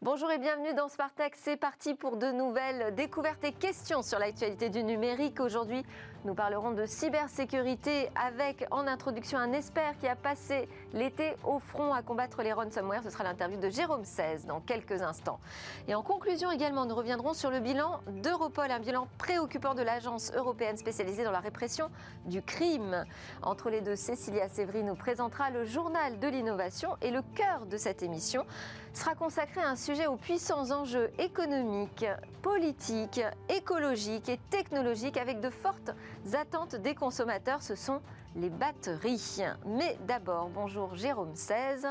Bonjour et bienvenue dans Spartak. C'est parti pour de nouvelles découvertes et questions sur l'actualité du numérique. Aujourd'hui, nous parlerons de cybersécurité avec en introduction un expert qui a passé l'été au front à combattre les ransomware. Ce sera l'interview de Jérôme 16 dans quelques instants. Et en conclusion également, nous reviendrons sur le bilan d'Europol, un bilan préoccupant de l'agence européenne spécialisée dans la répression du crime. Entre les deux, Cécilia Sévry nous présentera le journal de l'innovation et le cœur de cette émission sera consacré à un sujet aux puissants enjeux économiques, politiques, écologiques et technologiques avec de fortes attentes des consommateurs, ce sont les batteries. Mais d'abord, bonjour Jérôme 16.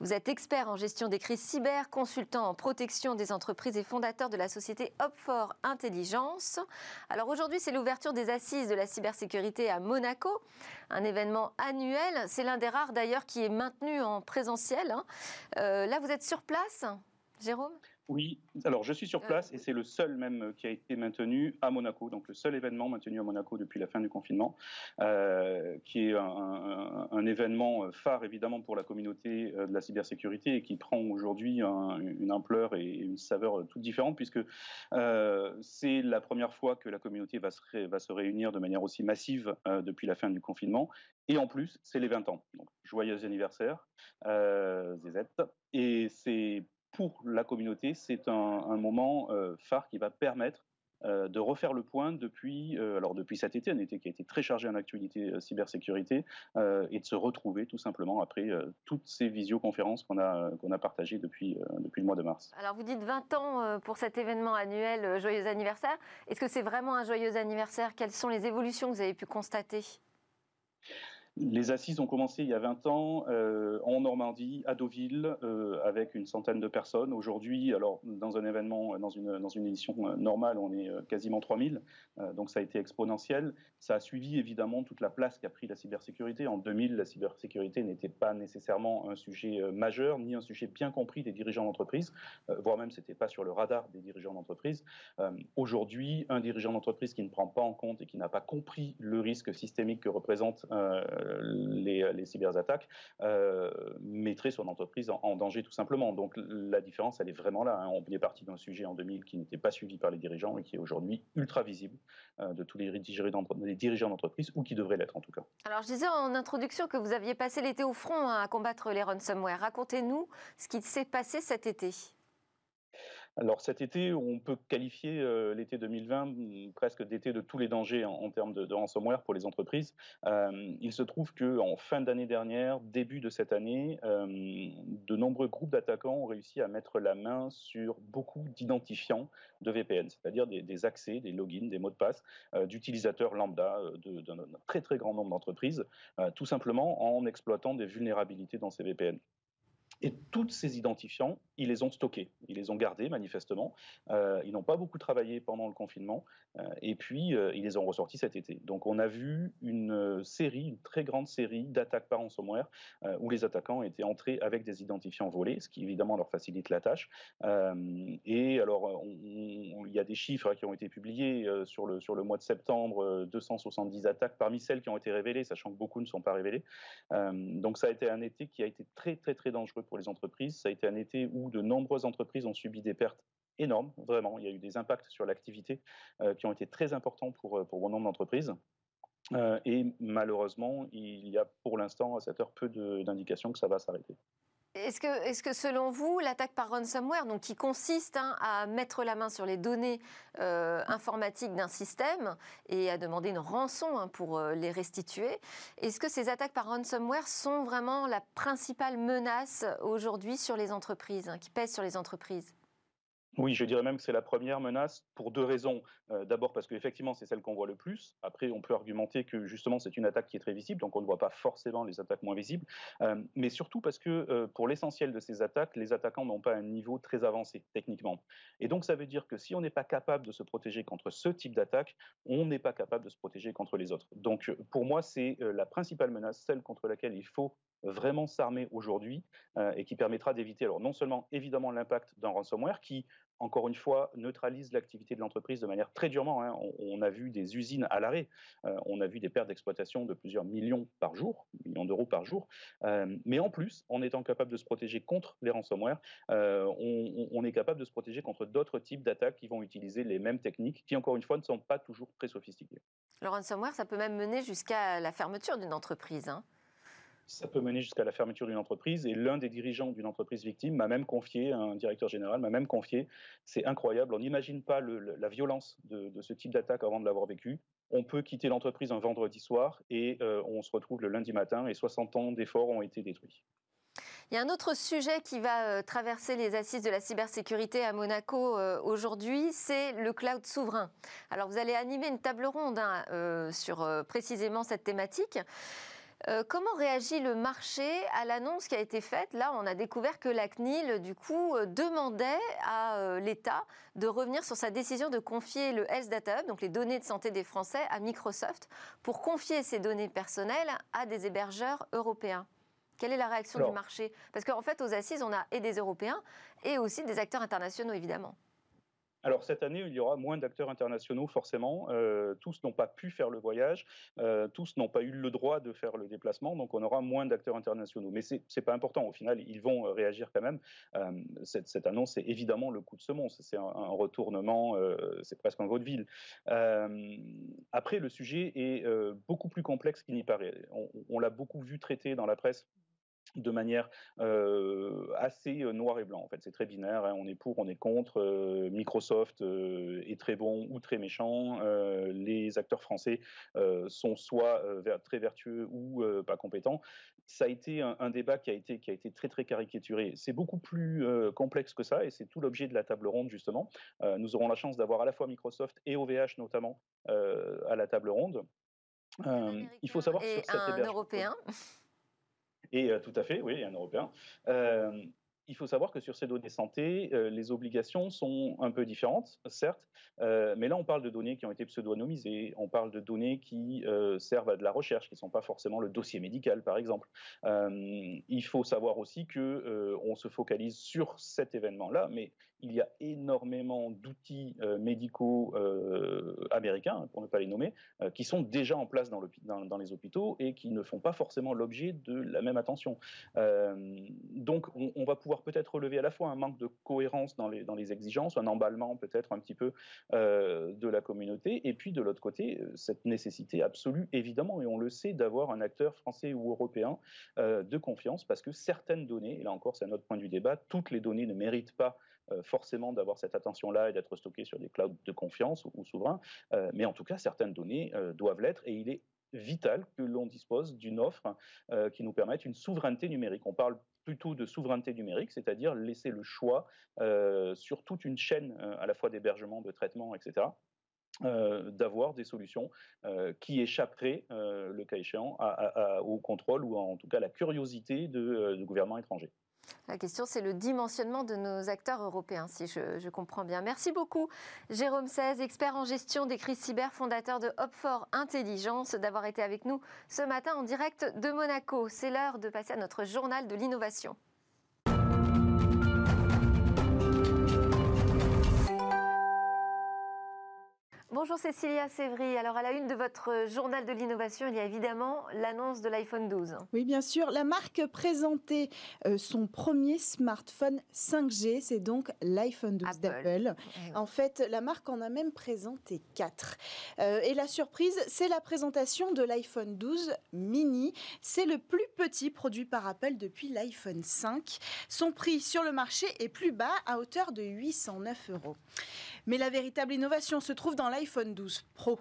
Vous êtes expert en gestion des crises cyber, consultant en protection des entreprises et fondateur de la société Opfor Intelligence. Alors aujourd'hui, c'est l'ouverture des assises de la cybersécurité à Monaco, un événement annuel. C'est l'un des rares d'ailleurs qui est maintenu en présentiel. Hein. Euh, là, vous êtes sur place Jérôme? Oui, alors je suis sur euh, place et c'est le seul même euh, qui a été maintenu à Monaco, donc le seul événement maintenu à Monaco depuis la fin du confinement, euh, qui est un, événement phare évidemment pour la communauté de la cybersécurité et qui prend aujourd'hui une ampleur et une saveur toute différente puisque c'est la première fois que la communauté va se, va se réunir de manière aussi massive depuis la fin du confinement. Et en plus c'est les 20 ans. Donc joyeux anniversaire ZZ et c'est pour la communauté, c'est un, moment euh, phare qui va permettre euh, de refaire le point depuis, euh, alors depuis cet été, un été qui a été très chargé en actualité cybersécurité, et de se retrouver tout simplement après toutes ces visioconférences qu'on a, a partagées depuis, depuis le mois de mars. Alors vous dites 20 ans pour cet événement annuel, joyeux anniversaire. Est-ce que c'est vraiment un joyeux anniversaire? Quelles sont les évolutions que vous avez pu constater? Les assises ont commencé il y a 20 ans euh, en Normandie, à Deauville, euh, avec une centaine de personnes. Aujourd'hui, alors dans un événement, dans une, dans une édition euh, normale, on est quasiment 3000, donc ça a été exponentiel. Ça a suivi évidemment toute la place qu'a pris la cybersécurité. En 2000, la cybersécurité n'était pas nécessairement un sujet majeur, ni un sujet bien compris des dirigeants d'entreprise, voire même c'était pas sur le radar des dirigeants d'entreprise. Aujourd'hui, un dirigeant d'entreprise qui ne prend pas en compte et qui n'a pas compris le risque systémique que représente les, cyberattaques euh, mettrait son entreprise en, danger tout simplement. Donc la différence, elle est vraiment là. Hein. On est parti d'un sujet en 2000 qui n'était pas suivi par les dirigeants et qui est aujourd'hui ultra visible euh, de tous les, dirigeants d'entreprise ou qui devraient l'être en tout cas. Alors je disais en introduction que vous aviez passé l'été au front hein, à combattre les ransomware. Racontez-nous ce qui s'est passé cet été. Alors cet été, on peut qualifier euh, l'été 2020 mm, presque d'été de tous les dangers en, termes de, ransomware pour les entreprises. Euh, il se trouve que en fin d'année dernière, début de cette année, euh, de nombreux groupes d'attaquants ont réussi à mettre la main sur beaucoup d'identifiants de VPN, c'est-à-dire des, accès, des logins, des mots de passe d'utilisateurs lambda d'un très très grand nombre d'entreprises, tout simplement en exploitant des vulnérabilités dans ces VPN. Et tous ces identifiants, ils les ont stockés, ils les ont gardés manifestement. Euh, ils n'ont pas beaucoup travaillé pendant le confinement, euh, et puis euh, ils les ont ressortis cet été. Donc on a vu une série, une très grande série d'attaques par ransomware où les attaquants étaient entrés avec des identifiants volés, ce qui évidemment leur facilite la tâche. et alors il y a des chiffres qui ont été publiés sur le sur le mois de septembre, 270 attaques parmi celles qui ont été révélées, sachant que beaucoup ne sont pas révélées. donc ça a été un été qui a été très très très dangereux pour les entreprises. Ça a été un été où de nombreuses entreprises ont subi des pertes énormes, vraiment. Il y a eu des impacts sur l'activité euh, qui ont été très importants pour, euh, pour bon nombre d'entreprises. Euh, et malheureusement, il y a pour l'instant à cette heure peu d'indications que ça va s'arrêter. Est-ce que, est que, selon vous, l'attaque par ransomware, qui consiste hein, à mettre la main sur les données euh, informatiques d'un système et à demander une rançon hein, pour euh, les restituer, est-ce que ces attaques par ransomware sont vraiment la principale menace aujourd'hui sur les entreprises, hein, qui pèse sur les entreprises? Oui, je dirais même que c'est la première menace pour deux raisons. Euh, d'abord parce qu'effectivement, c'est celle qu'on voit le plus. Après, on peut argumenter que justement, c'est une attaque qui est très visible, donc on ne voit pas forcément les attaques moins visibles. Euh, mais surtout parce que euh, pour l'essentiel de ces attaques, les attaquants n'ont pas un niveau très avancé techniquement. Et donc, ça veut dire que si on n'est pas capable de se protéger contre ce type d'attaque, on n'est pas capable de se protéger contre les autres. Donc, pour moi, c'est la principale menace, celle contre laquelle il faut vraiment s'armer aujourd'hui et qui permettra d'éviter alors non seulement évidemment l'impact d'un ransomware qui encore une fois, neutralise l'activité de l'entreprise de manière très durement. Hein. On, a vu des usines à l'arrêt, euh, on a vu des pertes d'exploitation de plusieurs millions par jour, millions d'euros par jour. Euh, mais en plus, en étant capable de se protéger contre les ransomware, euh, on, est capable de se protéger contre d'autres types d'attaques qui vont utiliser les mêmes techniques, qui encore une fois ne sont pas toujours très sophistiquées. Le ransomware, ça peut même mener jusqu'à la fermeture d'une entreprise. Hein ça peut mener jusqu'à la fermeture d'une entreprise. Et l'un des dirigeants d'une entreprise victime m'a même confié, un directeur général m'a même confié, c'est incroyable, on n'imagine pas la violence de, ce type d'attaque avant de l'avoir vécu. On peut quitter l'entreprise un vendredi soir et euh, on se retrouve le lundi matin et 60 ans d'efforts ont été détruits. Il y a un autre sujet qui va euh, traverser les assises de la cybersécurité à Monaco euh, aujourd'hui, c'est le cloud souverain. Alors vous allez animer une table ronde hein, sur précisément cette thématique. Euh, comment réagit le marché à l'annonce qui a été faite? Là, on a découvert que la CNIL, du coup, euh, demandait à euh, l'État de revenir sur sa décision de confier le Health Data Hub, donc les données de santé des Français, à Microsoft, pour confier ces données personnelles à des hébergeurs européens. Quelle est la réaction du marché? Parce qu'en fait, aux assises, on a et des Européens et aussi des acteurs internationaux, évidemment. Alors cette année, il y aura moins d'acteurs internationaux forcément. Euh, tous n'ont pas pu faire le voyage, euh, tous n'ont pas eu le droit de faire le déplacement, donc on aura moins d'acteurs internationaux. Mais c'est n'est pas important. Au final, ils vont euh, réagir quand même. Cette, annonce, c'est évidemment le coup de semonce. C'est un, retournement, c'est presque un vaudeville. après, le sujet est beaucoup plus complexe qu'il n'y paraît. on l'a beaucoup vu traité dans la presse de manière assez noir et blanc. En fait, c'est très binaire. Hein. On est pour, on est contre. Microsoft est très bon ou très méchant. les acteurs français sont soit très vertueux ou pas compétents. Ça a été un, débat qui a été qui a été très très caricaturé. C'est beaucoup plus complexe que ça et c'est tout l'objet de la table ronde justement. nous aurons la chance d'avoir à la fois Microsoft et OVH notamment à la table ronde. il faut savoir que sur cet un européen. Et tout à fait, oui, un Européen il faut savoir que sur ces données santé, euh, les obligations sont un peu différentes, certes, euh, mais là on parle de données qui ont été pseudonymisées, on parle de données qui euh, servent à de la recherche, qui ne sont pas forcément le dossier médical, par exemple. il faut savoir aussi que on se focalise sur cet événement-là, mais il y a énormément d'outils médicaux américains, pour ne pas les nommer, qui sont déjà en place dans, les hôpitaux et qui ne font pas forcément l'objet de la même attention. donc on, va pouvoir peut-être relever à la fois un manque de cohérence dans les, exigences, un emballement peut-être un petit peu euh, de la communauté, et puis de l'autre côté, euh, cette nécessité absolue, évidemment, et on le sait, d'avoir un acteur français ou européen euh, de confiance, parce que certaines données, et là encore c'est un autre point du débat, toutes les données ne méritent pas forcément d'avoir cette attention-là et d'être stockées sur des clouds de confiance ou, souverains, mais en tout cas, certaines données doivent l'être et il est vital que l'on dispose d'une offre qui nous permette une souveraineté numérique. On parle plutôt de souveraineté numérique, c'est-à-dire laisser le choix euh, sur toute une chaîne euh, à la fois d'hébergement, de traitement, etc. Euh, d'avoir des solutions qui échapperaient, le cas échéant, au contrôle ou en tout cas à la curiosité de gouvernements étrangers. La question, c'est le dimensionnement de nos acteurs européens, si je, comprends bien. Merci beaucoup, Jérôme 16, expert en gestion des crises cyber, fondateur de Hop4 Intelligence, d'avoir été avec nous ce matin en direct de Monaco. C'est l'heure de passer à notre journal de l'innovation. Bonjour Cécilia Sévry. Alors à la une de votre journal de l'innovation, il y a évidemment l'annonce de l'iPhone 12. Oui, bien sûr. La marque présentait euh, son premier smartphone 5G, c'est donc l'iPhone 12 d'Apple. En fait, la marque en a même présenté quatre. Euh, et la surprise, c'est la présentation de l'iPhone 12 mini. C'est le plus petit produit par Apple depuis l'iPhone 5. Son prix sur le marché est plus bas, à hauteur de 809 euros. Mais la véritable innovation se trouve dans l'iPhone 12 Pro.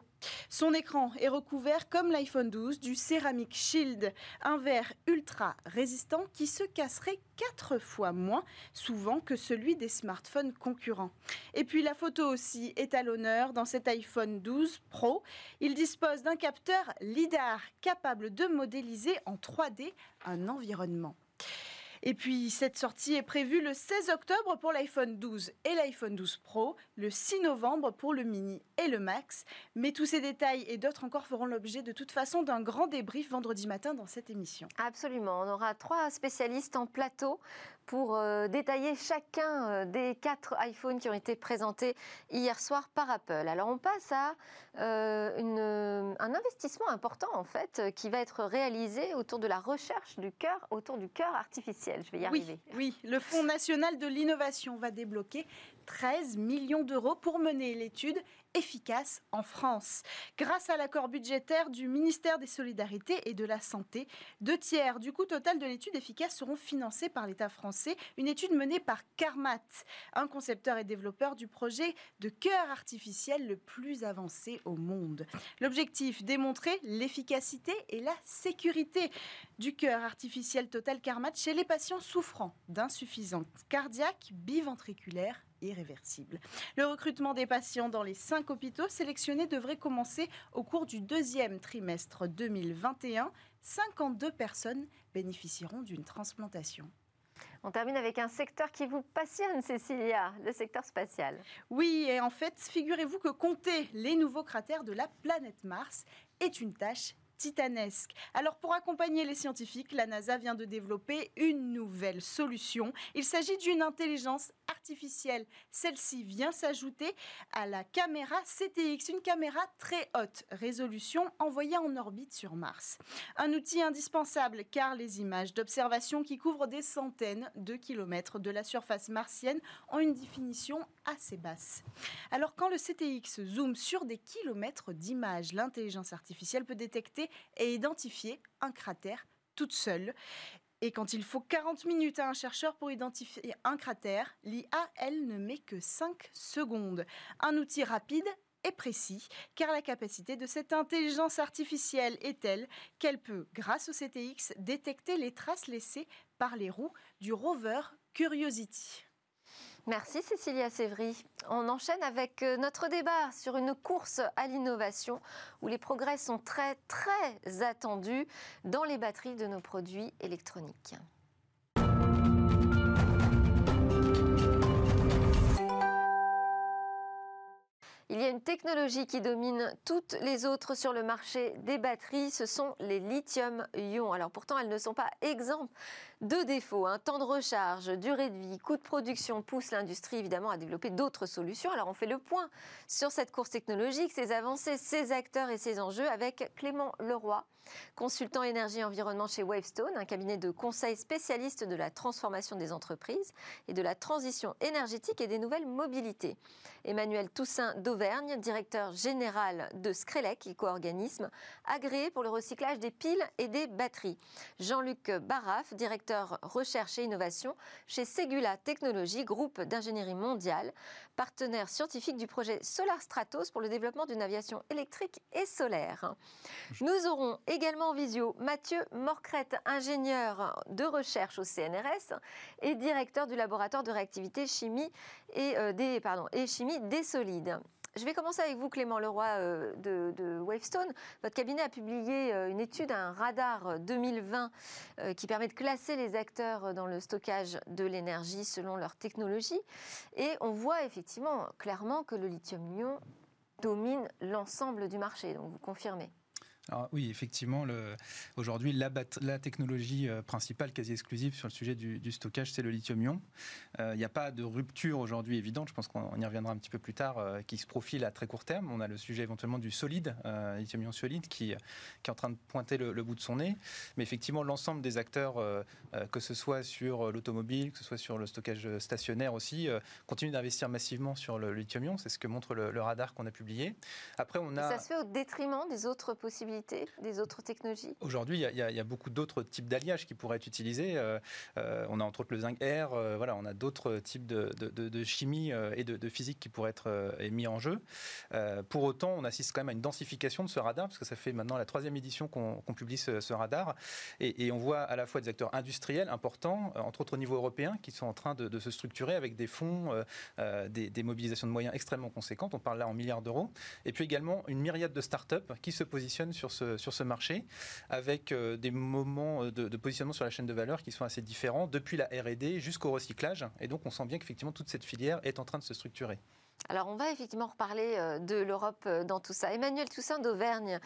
Son écran est recouvert comme l'iPhone 12 du Ceramic Shield, un verre ultra résistant qui se casserait quatre fois moins souvent que celui des smartphones concurrents. Et puis la photo aussi est à l'honneur dans cet iPhone 12 Pro. Il dispose d'un capteur LIDAR capable de modéliser en 3D un environnement. Et puis cette sortie est prévue le 16 octobre pour l'iPhone 12 et l'iPhone 12 Pro, le 6 novembre pour le mini et le max. Mais tous ces détails et d'autres encore feront l'objet de toute façon d'un grand débrief vendredi matin dans cette émission. Absolument, on aura trois spécialistes en plateau pour euh, détailler chacun euh, des quatre iPhones qui ont été présentés hier soir par Apple. Alors on passe à un investissement important en fait qui va être réalisé autour de la recherche du cœur, autour du cœur artificiel. Je vais y arriver. Oui, le Fonds national de l'innovation va débloquer 13 millions d'euros pour mener l'étude efficace en France. Grâce à l'accord budgétaire du ministère des Solidarités et de la Santé, deux tiers du coût total de l'étude efficace seront financés par l'État français. Une étude menée par Carmat, un concepteur et développeur du projet de cœur artificiel le plus avancé au monde. L'objectif, démontrer l'efficacité et la sécurité du cœur artificiel total Carmat chez les patients souffrant d'insuffisance cardiaque biventriculaire irréversible. Le recrutement des patients dans les cinq hôpitaux sélectionnés devrait commencer au cours du deuxième trimestre 2021. 52 personnes bénéficieront d'une transplantation. On termine avec un secteur qui vous passionne, Cécilia, le secteur spatial. Oui, et en fait, figurez-vous que compter les nouveaux cratères de la planète Mars est une tâche titanesque. Alors pour accompagner les scientifiques, la NASA vient de développer une nouvelle solution. Il s'agit d'une intelligence artificielle. Celle-ci vient s'ajouter à la caméra CTX, une caméra très haute résolution envoyée en orbite sur Mars. Un outil indispensable car les images d'observation qui couvrent des centaines de kilomètres de la surface martienne ont une définition assez basse. Alors quand le CTX zoome sur des kilomètres d'images, l'intelligence artificielle peut détecter et identifier un cratère toute seule. Et quand il faut 40 minutes à un chercheur pour identifier un cratère, l'IA, elle, ne met que 5 secondes. Un outil rapide et précis, car la capacité de cette intelligence artificielle est telle qu'elle peut, grâce au CTX, détecter les traces laissées par les roues du rover Curiosity. Merci Cécilia Sévry. On enchaîne avec euh, notre débat sur une course à l'innovation où les progrès sont très très attendus dans les batteries de nos produits électroniques. Il y a une technologie qui domine toutes les autres sur le marché des batteries, ce sont les lithium-ion. Alors pourtant, elles ne sont pas exemptes de défauts. Un temps de recharge, durée de vie, coût de production poussent l'industrie évidemment à développer d'autres solutions. Alors on fait le point sur cette course technologique, ses avancées, ses acteurs et ses enjeux avec Clément Leroy, consultant énergie environnement chez Wavestone, un cabinet de conseil spécialiste de la transformation des entreprises et de la transition énergétique et des nouvelles mobilités. Emmanuel Toussaint d'Auvergne, directeur général de Screlec, éco-organisme agréé pour le recyclage des piles et des batteries. Jean-Luc Baraf, directeur recherche et innovation chez Segula Technologies, groupe d'ingénierie mondiale, partenaire scientifique du projet Solar Stratos pour le développement d'une aviation électrique et solaire. Nous aurons également en visio Mathieu Morcrette, ingénieur de recherche au CNRS et directeur du laboratoire de réactivité chimie et, euh, des, et chimie des solides. Je vais commencer avec vous, Clément Leroy euh, de, Wavestone. Votre cabinet a publié euh, une étude, un radar 2020, qui permet de classer les acteurs dans le stockage de l'énergie selon leur technologie. Et on voit effectivement clairement que le lithium-ion domine l'ensemble du marché. Donc vous confirmez oui, effectivement, aujourd'hui, la, technologie euh, principale, quasi exclusive sur le sujet du, stockage, c'est le lithium-ion. Euh, il n'y a pas de rupture aujourd'hui évidente, je pense qu'on y reviendra un petit peu plus tard, euh, qui se profile à très court terme. On a le sujet éventuellement du solide, lithium-ion solide, qui, est en train de pointer le, bout de son nez. Mais effectivement, l'ensemble des acteurs, que ce soit sur l'automobile, que ce soit sur le stockage stationnaire aussi, continuent d'investir massivement sur le, lithium-ion. C'est ce que montre le, radar qu'on a publié. Après, on a... ça se fait au détriment des autres possibilités des autres technologies Aujourd'hui, il y, a beaucoup d'autres types d'alliages qui pourraient être utilisés. Euh, euh, on a entre autres le zinc air, euh, voilà, on a d'autres types de, chimie et de, physique qui pourraient être mis en jeu. pour autant, on assiste quand même à une densification de ce radar, parce que ça fait maintenant la troisième édition qu'on publie ce, radar. Et, on voit à la fois des acteurs industriels importants, entre autres au niveau européen, qui sont en train de, se structurer avec des fonds, des, des, mobilisations de moyens extrêmement conséquentes. On parle là en milliards d'euros. Et puis également une myriade de start-up qui se positionnent sur sur ce, sur ce marché, avec euh, des moments euh, de, positionnement sur la chaîne de valeur qui sont assez différents, depuis la R&D jusqu'au recyclage. Et donc, on sent bien qu'effectivement, toute cette filière est en train de se structurer. Alors on va effectivement reparler euh, de l'Europe dans tout ça. Emmanuel Toussaint d'Auvergne,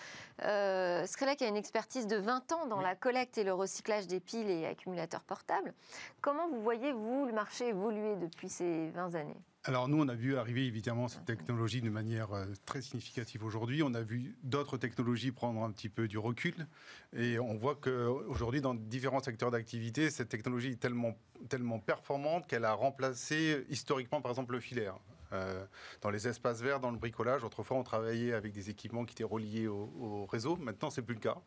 euh, qui a une expertise de 20 ans dans la collecte et le recyclage des piles et accumulateurs portables. Comment vous voyez, vous, le marché évoluer depuis ces 20 années? Alors nous, on a vu arriver évidemment cette technologie de manière euh, très significative aujourd'hui. On a vu d'autres technologies prendre un petit peu du recul. Et on voit qu'aujourd'hui, dans différents secteurs d'activité, cette technologie est tellement, tellement performante qu'elle a remplacé historiquement, par exemple, le filaire. Euh, dans les espaces verts, dans le bricolage. Autrefois, on travaillait avec des équipements qui étaient reliés au, réseau. Maintenant, c'est plus le cas.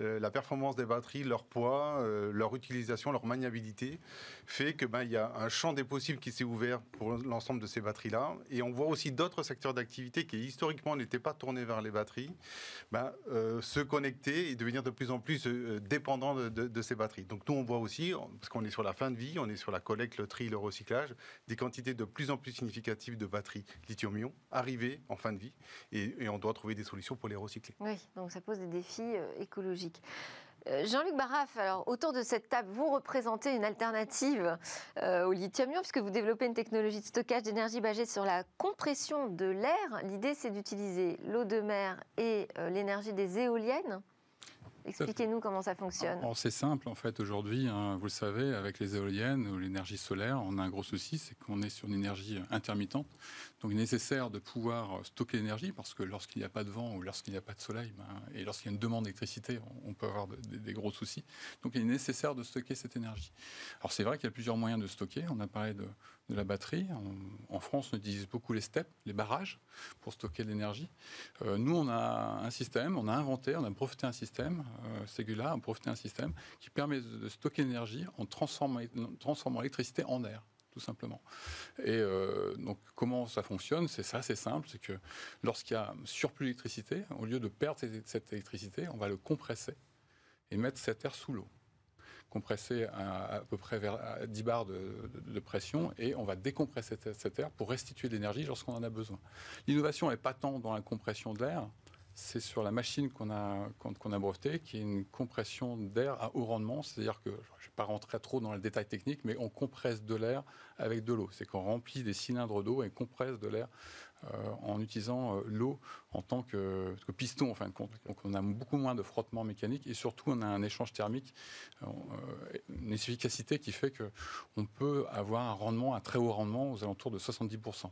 Euh, la performance des batteries, leur poids, euh, leur utilisation, leur maniabilité fait que ben il y a un champ des possibles qui s'est ouvert pour l'ensemble de ces batteries-là. Et on voit aussi d'autres secteurs d'activité qui historiquement n'étaient pas tournés vers les batteries, ben, se connecter et devenir de plus en plus dépendants de, de, ces batteries. Donc nous, on voit aussi, parce qu'on est sur la fin de vie, on est sur la collecte, le tri, le recyclage, des quantités de plus en plus significatives de batteries lithium-ion arriver en fin de vie et, on doit trouver des solutions pour les recycler. Oui, donc ça pose des défis euh, écologiques. Euh, Jean-Luc Barraff, alors autour de cette table, vous représentez une alternative euh, au lithium-ion puisque vous développez une technologie de stockage d'énergie basée sur la compression de l'air. L'idée, c'est d'utiliser l'eau de mer et l'énergie des éoliennes Expliquez-nous comment ça fonctionne. C'est simple en fait aujourd'hui, hein, vous le savez, avec les éoliennes ou l'énergie solaire, on a un gros souci, c'est qu'on est sur une énergie intermittente. Donc il est nécessaire de pouvoir stocker l'énergie parce que lorsqu'il n'y a pas de vent ou lorsqu'il n'y a pas de soleil, ben, et lorsqu'il y a une demande d'électricité, on, peut avoir des gros soucis. Donc il est nécessaire de stocker cette énergie. Alors c'est vrai qu'il y a plusieurs moyens de stocker. On a parlé de, de la batterie. En, France, on utilise beaucoup les steppes, les barrages, pour stocker l'énergie. Euh, nous, on a un système, on a inventé, on a profité un système, euh, Segula a profité un système qui permet de stocker l'énergie en transformant, l'électricité en air tout simplement. Et euh, donc, comment ça fonctionne? C'est ça, c'est simple, c'est que lorsqu'il y a surplus d'électricité, au lieu de perdre cette électricité, on va le compresser et mettre cet air sous l'eau compresser à, peu près vers 10 bars de, pression et on va décompresser cet air pour restituer de l'énergie lorsqu'on en a besoin. L'innovation n'est pas tant dans la compression de l'air, c'est sur la machine qu'on a, qu'on a brevetée, qui est une compression d'air à haut rendement. C'est-à-dire que, je ne vais pas rentrer trop dans le détail technique, mais on compresse de l'air avec de l'eau. C'est qu'on remplit des cylindres d'eau et compresse de l'air en utilisant euh, l'eau en tant que, piston en fin de compte. Donc on a beaucoup moins de frottement mécanique et surtout on a un échange thermique, euh, une efficacité qui fait qu'on peut avoir un rendement, un très haut rendement aux alentours de 70%.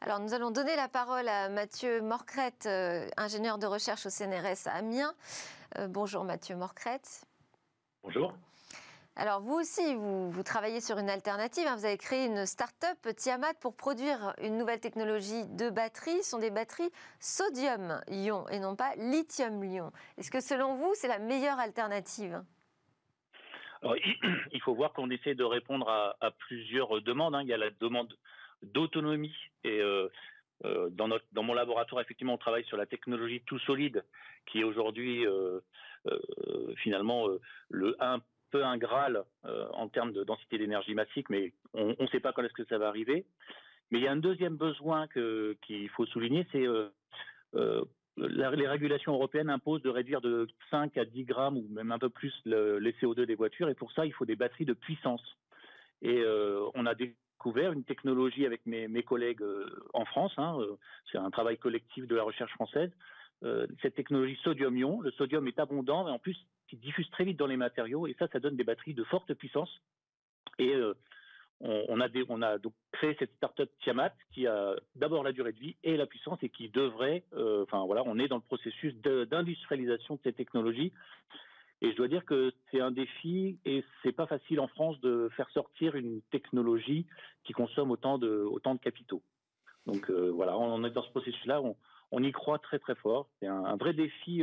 Alors nous allons donner la parole à Mathieu Morcrette, ingénieur de recherche au CNRS à Amiens. bonjour Mathieu Morcrette. Bonjour. Alors vous aussi, vous, travaillez sur une alternative. Hein. Vous avez créé une start-up Tiamat pour produire une nouvelle technologie de batterie. Ce sont des batteries sodium-ion et non pas lithium-ion. Est-ce que selon vous, c'est la meilleure alternative? Il faut voir qu'on essaie de répondre à, plusieurs demandes. Hein. Il y a la demande d'autonomie et euh, euh, dans, mon laboratoire, effectivement, on travaille sur la technologie tout solide, qui est aujourd'hui euh, finalement le 1 peu un Graal euh, en termes de densité d'énergie massique, mais on ne sait pas quand est-ce que ça va arriver. Mais il y a un deuxième besoin qu'il faut souligner, c'est euh, euh, les régulations européennes imposent de réduire de 5 à 10 grammes ou même un peu plus les CO2 des voitures, et pour ça, il faut des batteries de puissance. Et on a découvert une technologie avec mes, collègues en France, hein, c'est un travail collectif de la recherche française, cette technologie sodium-ion. Le sodium est abondant et en plus qui diffuse très vite dans les matériaux, et ça, ça donne des batteries de forte puissance. Et euh, on, a on, a donc créé cette startup Tiamat qui a d'abord la durée de vie et la puissance et qui devrait, euh, enfin voilà, on est dans le processus d'industrialisation de, ces technologies. Et je dois dire que c'est un défi et c'est pas facile en France de faire sortir une technologie qui consomme autant de, autant de capitaux. Donc euh, voilà, on est dans ce processus-là, on, y croit très très fort. C'est un, vrai défi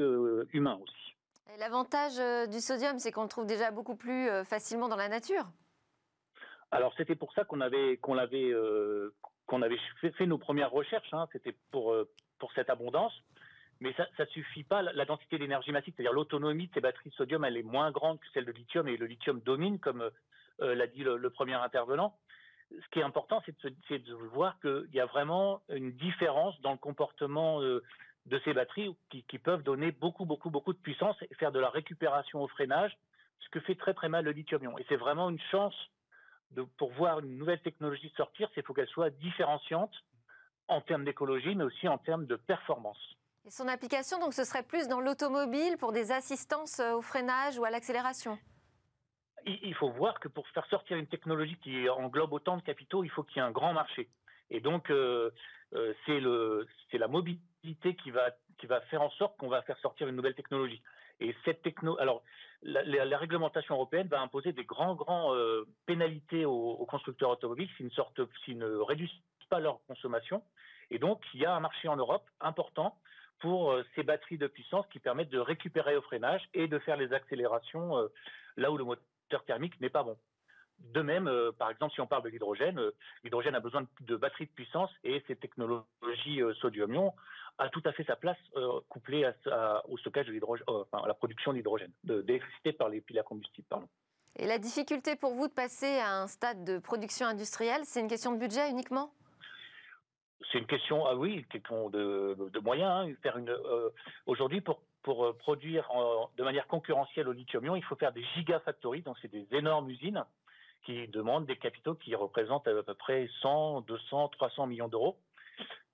humain aussi. L'avantage euh, du sodium, c'est qu'on le trouve déjà beaucoup plus euh, facilement dans la nature. Alors c'était pour ça qu'on avait qu'on avait euh, qu'on avait fait, nos premières recherches. Hein. C'était pour pour cette abondance, mais ça ne suffit pas. La, densité d'énergie massive, c'est-à-dire l'autonomie de ces batteries de sodium, elle est moins grande que celle de lithium et le lithium domine, comme l'a dit le, premier intervenant. Ce qui est important, c'est de, de, voir qu'il y a vraiment une différence dans le comportement de ces batteries qui, peuvent donner beaucoup, beaucoup, beaucoup de puissance et faire de la récupération au freinage, ce que fait très, très mal le lithium-ion. Et c'est vraiment une chance de, pour voir une nouvelle technologie sortir, c'est faut qu'elle soit différenciante en termes d'écologie, mais aussi en termes de performance. Et son application, donc, ce serait plus dans l'automobile pour des assistances au freinage ou à l'accélération? Il faut voir que pour faire sortir une technologie qui englobe autant de capitaux, il faut qu'il y ait un grand marché. Et donc, euh, euh, c'est la mobilité qui va, faire en sorte qu'on va faire sortir une nouvelle technologie. Et cette techno, alors la, réglementation européenne va imposer des grands, grands euh, pénalités aux, constructeurs automobiles s'ils ne, ne réduisent pas leur consommation. Et donc, il y a un marché en Europe important pour ces batteries de puissance qui permettent de récupérer au freinage et de faire les accélérations là où le moteur thermique n'est pas bon. De même, euh, par exemple, si on parle de l'hydrogène, euh, l'hydrogène a besoin de, batteries de puissance et ces technologies euh, sodium-ion a tout à fait sa place couplée au stockage de l'hydrogène, à la production d'hydrogène, d'électricité par les piles à combustible. Pardon. Et la difficulté pour vous de passer à un stade de production industrielle, c'est une question de budget uniquement? C'est une question, ah oui, question de, de moyens. Hein. faire une aujourd'hui pour pour produire de manière concurrentielle au lithium-ion, il faut faire des gigafactories, donc c'est des énormes usines qui demandent des capitaux qui représentent à peu près 100, 200, 300 millions d'euros.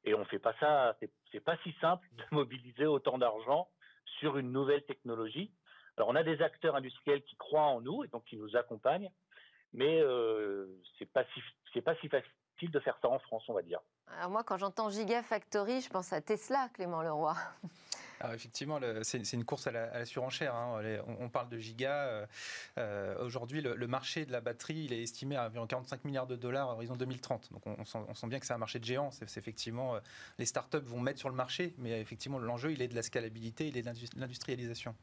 Et on fait pas ça, c'est pas si simple de mobiliser autant d'argent sur une nouvelle technologie. Alors on a des acteurs industriels qui croient en nous et donc qui nous accompagnent, mais euh, c'est pas si pas si facile de faire ça en France, on va dire. Alors moi, quand j'entends Gigafactory, je pense à Tesla, Clément Leroy. Alors effectivement, c'est une course à la, surenchère. Hein. On, parle de giga. Euh, euh, aujourd'hui, le, marché de la batterie, il est estimé à environ 45 milliards de dollars à horizon 2030. Donc on, sent, bien que c'est un marché de géants. C'est effectivement euh, les startups vont mettre sur le marché, mais effectivement l'enjeu, il est de la scalabilité, il est de l'industrialisation.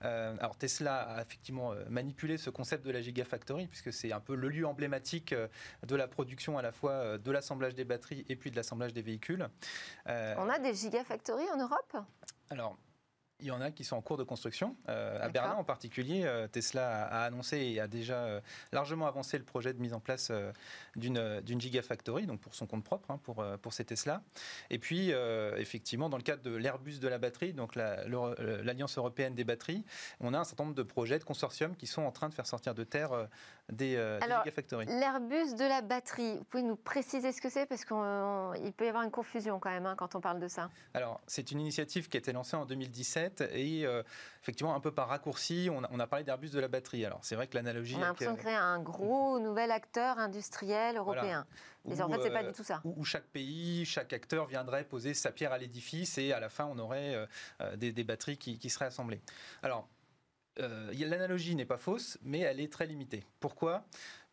alors Tesla a effectivement manipulé ce concept de la gigafactory puisque c'est un peu le lieu emblématique de la production à la fois de l'assemblage des batteries et puis de l'assemblage des véhicules. On a des gigafactories en Europe? Alors, il y en a qui sont en cours de construction. Euh, à Berlin en particulier, euh, Tesla a, annoncé et a déjà euh, largement avancé le projet de mise en place d'une Gigafactory, donc pour son compte propre, hein, pour, pour ces Tesla. Et puis, effectivement, dans le cadre de l'Airbus de la batterie, donc l'Alliance européenne des batteries, on a un certain nombre de projets de consortiums qui sont en train de faire sortir de terre des, Gigafactories. L'Airbus de la batterie, vous pouvez nous préciser ce que c'est? Parce qu'il peut y avoir une confusion quand même hein, quand on parle de ça. Alors, c'est une initiative qui a été lancée en 2017 et euh, effectivement, un peu par raccourci, on a, parlé d'Airbus de la batterie. Alors, c'est vrai que l'analogie. On a l'impression de créer un gros nouvel acteur industriel européen. Mais en fait, c'est pas euh, du tout ça. Où, chaque pays, chaque acteur viendrait poser sa pierre à l'édifice et à la fin, on aurait euh, des, batteries qui, qui, seraient assemblées. Alors, l'analogie n'est pas fausse, mais elle est très limitée. Pourquoi?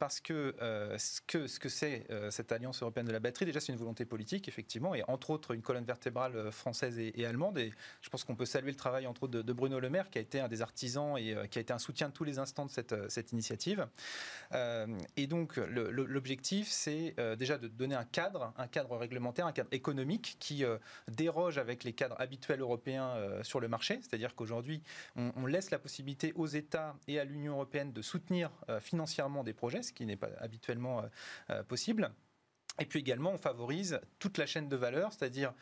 Parce que euh, ce que ce que c'est euh, cette alliance européenne de la batterie, déjà c'est une volonté politique effectivement, et entre autres une colonne vertébrale euh, française et, allemande. Et je pense qu'on peut saluer le travail entre autres de, Bruno Le Maire, qui a été un des artisans et qui a été un soutien de tous les instants de cette, cette initiative. et donc l'objectif, c'est déjà de donner un cadre, un cadre réglementaire, un cadre économique qui déroge avec les cadres habituels européens sur le marché. C'est-à-dire qu'aujourd'hui, on, on, laisse la possibilité aux États et à l'Union européenne de soutenir financièrement des projets qui n'est pas habituellement euh, euh, possible. Et puis également, on favorise toute la chaîne de valeur, c'est-à-dire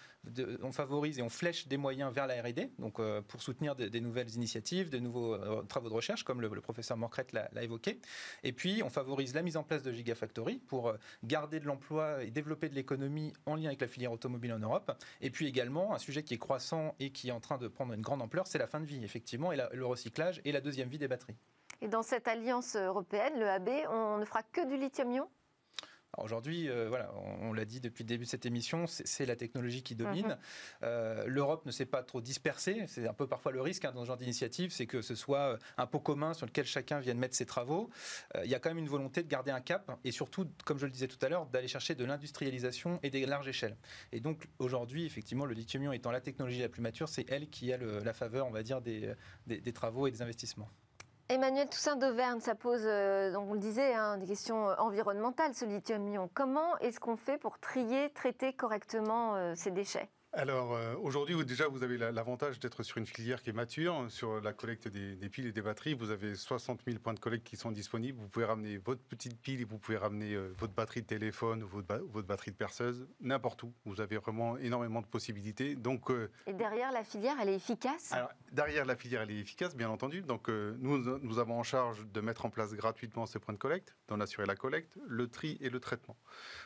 on favorise et on flèche des moyens vers la R&D, donc euh, pour soutenir des, nouvelles initiatives, de nouveaux travaux de recherche, comme le, professeur Morcrette l'a évoqué. Et puis, on favorise la mise en place de Gigafactory pour garder de l'emploi et développer de l'économie en lien avec la filière automobile en Europe. Et puis également, un sujet qui est croissant et qui est en train de prendre une grande ampleur, c'est la fin de vie, effectivement, et le recyclage et la deuxième vie des batteries. Et dans cette alliance européenne, le AB, on ne fera que du lithium-ion Aujourd'hui, euh, voilà, on, l'a dit depuis le début de cette émission, c'est la technologie qui domine. Mhm. Euh, L'Europe ne s'est pas trop dispersée. C'est un peu parfois le risque hein, dans ce genre d'initiative, c'est que ce soit euh, un pot commun sur lequel chacun vienne mettre ses travaux. Il y a quand même une volonté de garder un cap et surtout, comme je le disais tout à l'heure, d'aller chercher de l'industrialisation et des larges échelles. Et donc aujourd'hui, effectivement, le lithium-ion étant la technologie la plus mature, c'est elle qui a la faveur, on va dire, des travaux et des investissements. Emmanuel Toussaint d'Auvergne, ça pose, euh, on le disait, hein, des questions environnementales, ce lithium-ion. Comment est-ce qu'on fait pour trier, traiter correctement euh, ces déchets? Alors euh, aujourd'hui, déjà, vous avez l'avantage d'être sur une filière qui est mature, sur la collecte des, piles et des batteries. Vous avez 60 000 points de collecte qui sont disponibles. Vous pouvez ramener votre petite pile, vous pouvez ramener euh, votre batterie de téléphone ou votre, batterie de perceuse, n'importe où. Vous avez vraiment énormément de possibilités. Donc, euh, et derrière la filière, elle est efficace? Alors, Derrière la filière, elle est efficace, bien entendu. Donc nous, nous avons en charge de mettre en place gratuitement ces points de collecte, d'en assurer la collecte, le tri et le traitement.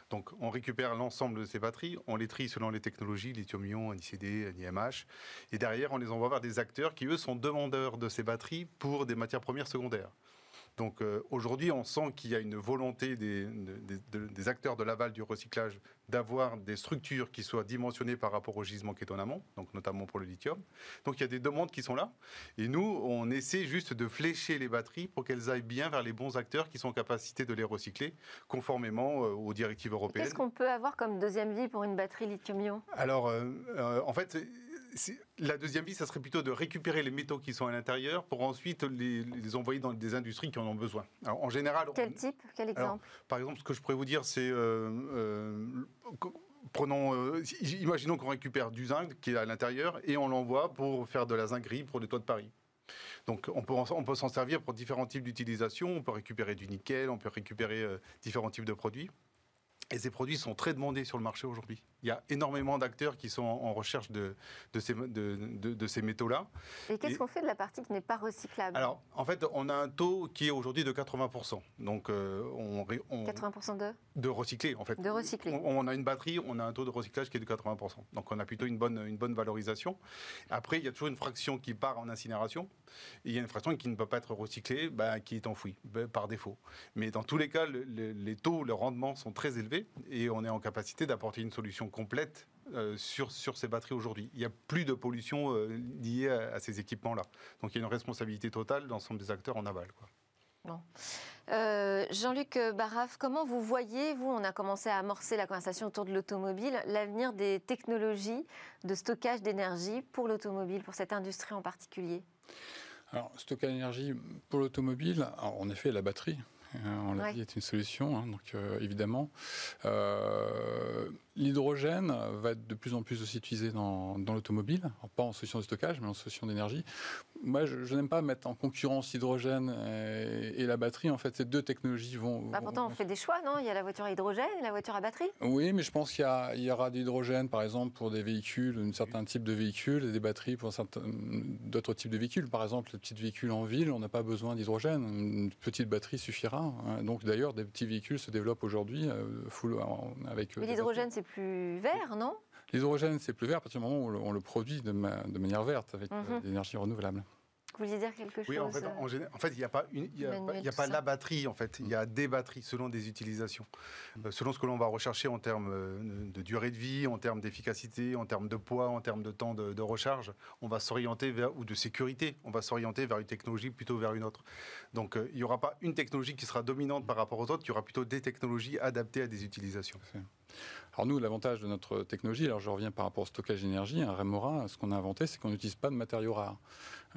Donc on récupère l'ensemble de ces batteries, on les trie selon les technologies, lithium-ion, NICD, NIMH, et derrière on les envoie vers des acteurs qui eux sont demandeurs de ces batteries pour des matières premières secondaires. Donc euh, aujourd'hui, on sent qu'il y a une volonté des, acteurs de l'aval du recyclage d'avoir des structures qui soient dimensionnées par rapport au gisement qui est en amont, donc notamment pour le lithium. Donc il y a des demandes qui sont là. Et nous, on essaie juste de flécher les batteries pour qu'elles aillent bien vers les bons acteurs qui sont en capacité de les recycler conformément euh, aux directives européennes. Qu'est-ce qu'on peut avoir comme deuxième vie pour une batterie lithium-ion? Alors, euh, en fait, la deuxième vie, ça serait plutôt de récupérer les métaux qui sont à l'intérieur pour ensuite les, envoyer dans des industries qui en ont besoin. en général. Quel type? Quel exemple? Par exemple, ce que je pourrais vous dire, c'est. Euh, euh, prenons, euh, imaginons qu'on récupère du zinc qui est à l'intérieur et on l'envoie pour faire de la zincerie pour les toits de Paris. Donc on peut, on peut s'en servir pour différents types d'utilisation. On peut récupérer du nickel, on peut récupérer différents types de produits. Et ces produits sont très demandés sur le marché aujourd'hui. Il y a énormément d'acteurs qui sont en recherche de, de ces, de, de, ces métaux-là. Et qu'est-ce qu'on fait de la partie qui n'est pas recyclable? Alors, en fait, on a un taux qui est aujourd'hui de 80%. Donc, euh, on, 80% de? De recycler, en fait. De recycler. On, a une batterie, on a un taux de recyclage qui est de 80%. Donc, on a plutôt une bonne, une bonne valorisation. Après, il y a toujours une fraction qui part en incinération. Et il y a une fraction qui ne peut pas être recyclée, bah, qui est enfouie, bah, par défaut. Mais dans tous les cas, les taux, le rendement sont très élevés et on est en capacité d'apporter une solution complète euh, sur, sur ces batteries aujourd'hui. Il n'y a plus de pollution euh, liée à, ces équipements-là. Donc il y a une responsabilité totale d'ensemble des acteurs en aval. Quoi. Euh, Jean-Luc Barraf, comment vous voyez, vous, on a commencé à amorcer la conversation autour de l'automobile, l'avenir des technologies de stockage d'énergie pour l'automobile, pour cette industrie en particulier? Alors, stockage d'énergie pour l'automobile, en effet, la batterie, Hein, on l'a dit, est une solution, hein, donc euh, évidemment. Euh, l'hydrogène va être de plus en plus aussi utilisé dans, l'automobile, pas en solution de stockage, mais en solution d'énergie. Moi, je, n'aime pas mettre en concurrence l'hydrogène et, la batterie. En fait, ces deux technologies vont. Bah, pourtant, on fait des choix, non? Il y a la voiture à hydrogène et la voiture à batterie. Oui, mais je pense qu'il y, y, aura de l'hydrogène, par exemple, pour des véhicules, un certain type de véhicules, et des batteries pour d'autres types de véhicules. Par exemple, les petits véhicules en ville, on n'a pas besoin d'hydrogène. Une petite batterie suffira. Hein. Donc d'ailleurs, des petits véhicules se développent aujourd'hui euh, avec. Euh, Mais l'hydrogène, c'est plus vert, non? L'hydrogène, c'est plus vert à partir du moment où on le, produit de, manière verte avec mhm. euh, l'énergie renouvelable. Vous vouliez dire quelque chose Oui, en fait, en, fait il n'y a pas, une, y a, pas la batterie, en fait. Il y a des batteries selon des utilisations. Euh, selon ce que l'on va rechercher en termes euh, de durée de vie, en termes d'efficacité, en termes de poids, en termes de temps de, recharge, on va s'orienter vers, ou de sécurité, on va s'orienter vers une technologie plutôt vers une autre. Donc, euh, il n'y aura pas une technologie qui sera dominante par rapport aux autres, il y aura plutôt des technologies adaptées à des utilisations. Alors nous, l'avantage de notre technologie, alors je reviens par rapport au stockage d'énergie, un Remora, ce qu'on a inventé, c'est qu'on n'utilise pas de matériaux rares.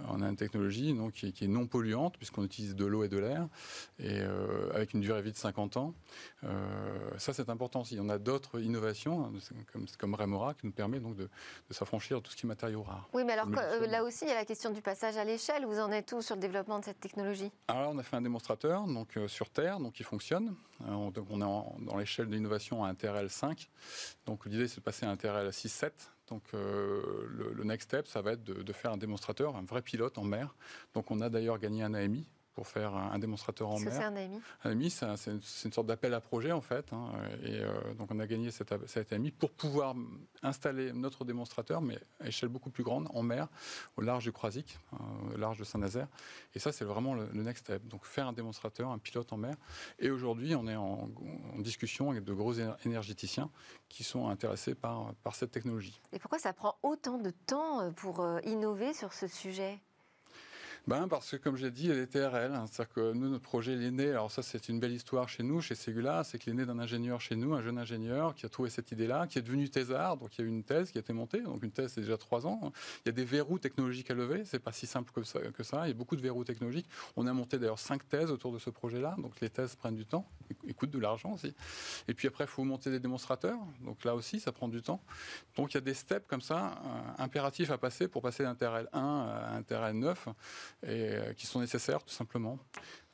On a une technologie donc, qui, est non polluante, puisqu'on utilise de l'eau et de l'air, et euh, avec une durée de vie de 50 ans. Euh, ça, c'est important. Il y en a d'autres innovations, hein, comme, comme Remora, qui nous permet donc de, s'affranchir de tout ce qui est matériaux rares. Oui, mais alors euh, là aussi, il y a la question du passage à l'échelle. Vous en êtes où sur le développement de cette technologie? Alors, on a fait un démonstrateur donc, sur Terre, donc, qui fonctionne. on, est dans l'échelle d'innovation à un TRL 5. Donc, l'idée, c'est de passer à un TRL 6-7 donc euh, le, next step, ça va être de, faire un démonstrateur, un vrai pilote en mer. Donc on a d'ailleurs gagné un AMI pour faire un démonstrateur en mer. C'est un AMI Un AMI, c'est une sorte d'appel à projet en fait. Hein, et euh, donc on a gagné cet, cet AMI pour pouvoir installer notre démonstrateur, mais à échelle beaucoup plus grande, en mer, au large du Croisic, euh, au large de Saint-Nazaire. Et ça, c'est vraiment le, next step. Donc faire un démonstrateur, un pilote en mer. Et aujourd'hui, on est en, discussion avec de gros énergéticiens qui sont intéressés par, par cette technologie. Et pourquoi ça prend autant de temps euh, pour innover sur ce sujet? Ben Parce que, comme j'ai dit, a des TRL. Hein. C'est-à-dire que nous, notre projet, il est né. Alors, ça, c'est une belle histoire chez nous, chez Segula. C'est qu'il est né d'un ingénieur chez nous, un jeune ingénieur qui a trouvé cette idée-là, qui est devenu thésard. Donc, il y a eu une thèse qui a été montée. Donc, une thèse, c'est déjà trois ans. Il y a des verrous technologiques à lever. C'est pas si simple que ça, que ça. Il y a beaucoup de verrous technologiques. On a monté d'ailleurs cinq thèses autour de ce projet-là. Donc, les thèses prennent du temps et coûtent de l'argent aussi. Et puis après, il faut monter des démonstrateurs. Donc, là aussi, ça prend du temps. Donc, il y a des steps comme ça, euh, impératifs à passer pour passer d'un TRL 1 à un TRL 9 et euh, qui sont nécessaires tout simplement.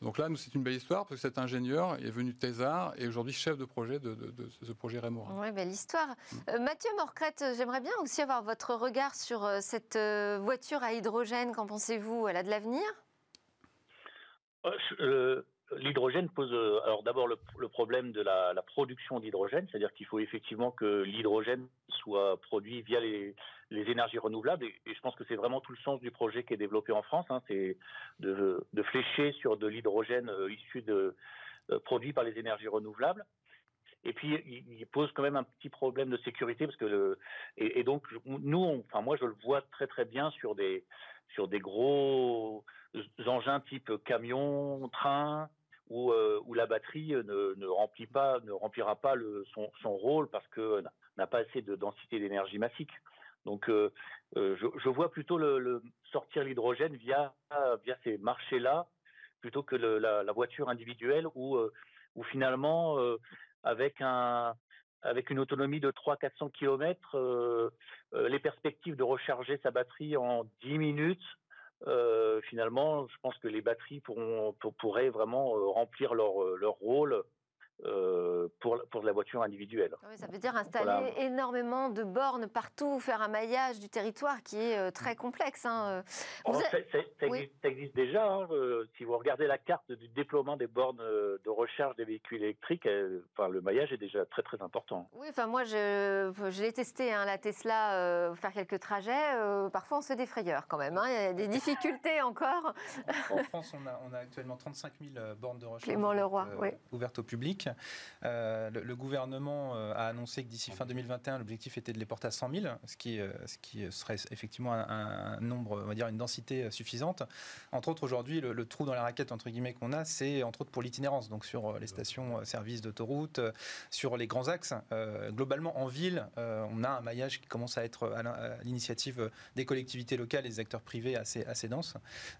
Donc là, nous, c'est une belle histoire parce que cet ingénieur est venu de Thésard et aujourd'hui chef de projet de, ce projet Rémora. Oui, belle histoire. Euh, Mathieu Morcrette, j'aimerais bien aussi avoir votre regard sur euh, cette voiture à hydrogène. Qu'en pensez-vous? Elle a de l'avenir? L'hydrogène pose alors d'abord le, problème de la, la production d'hydrogène, c'est-à-dire qu'il faut effectivement que l'hydrogène soit produit via les, les énergies renouvelables. Et, je pense que c'est vraiment tout le sens du projet qui est développé en France. Hein. c'est de, flécher sur de l'hydrogène euh, issu de euh, produit par les énergies renouvelables. Et puis, il, pose quand même un petit problème de sécurité parce que et, donc nous, enfin moi, je le vois très très bien sur des sur des gros engins type camion, train, où, euh, où la batterie ne, remplit pas, ne remplira pas son, son rôle parce que n'a pas assez de densité d'énergie massique. Donc, euh, euh, je, vois plutôt le, sortir l'hydrogène via, via ces marchés-là, plutôt que la, voiture individuelle, où, euh, finalement, avec, un, avec une autonomie de 300-400 km, les perspectives de recharger sa batterie en 10 minutes, finalement, je pense que les batteries pourront, pourraient vraiment remplir leur rôle euh, pour, pour la voiture individuelle. Oui, ça veut dire installer énormément de bornes partout, faire un maillage du territoire qui est euh, très complexe. Hein. Oh, ça, existe, déjà. Hein, euh, si vous regardez la carte du déploiement des bornes de recharge des véhicules électriques, enfin, le maillage est déjà très très important. Oui, enfin moi je, je l'ai testé, hein, la Tesla, faire quelques trajets. parfois on se fait des frayeurs quand même. Hein. il y a des difficultés encore. En, France, on a, on a, actuellement 35 000 bornes de recharge ouvertes au public. Euh, le, gouvernement euh, a annoncé que d'ici fin 2021, l'objectif était de les porter à 100 000, ce qui, euh, ce qui serait effectivement un, nombre, on va dire une densité suffisante. Entre autres, aujourd'hui, le, trou dans la raquette entre guillemets qu'on a, c'est entre autres pour l'itinérance, donc sur les stations services d'autoroute, sur les grands axes. globalement, en ville, on a un maillage qui commence à être à l'initiative des collectivités locales et des acteurs privés assez, assez dense.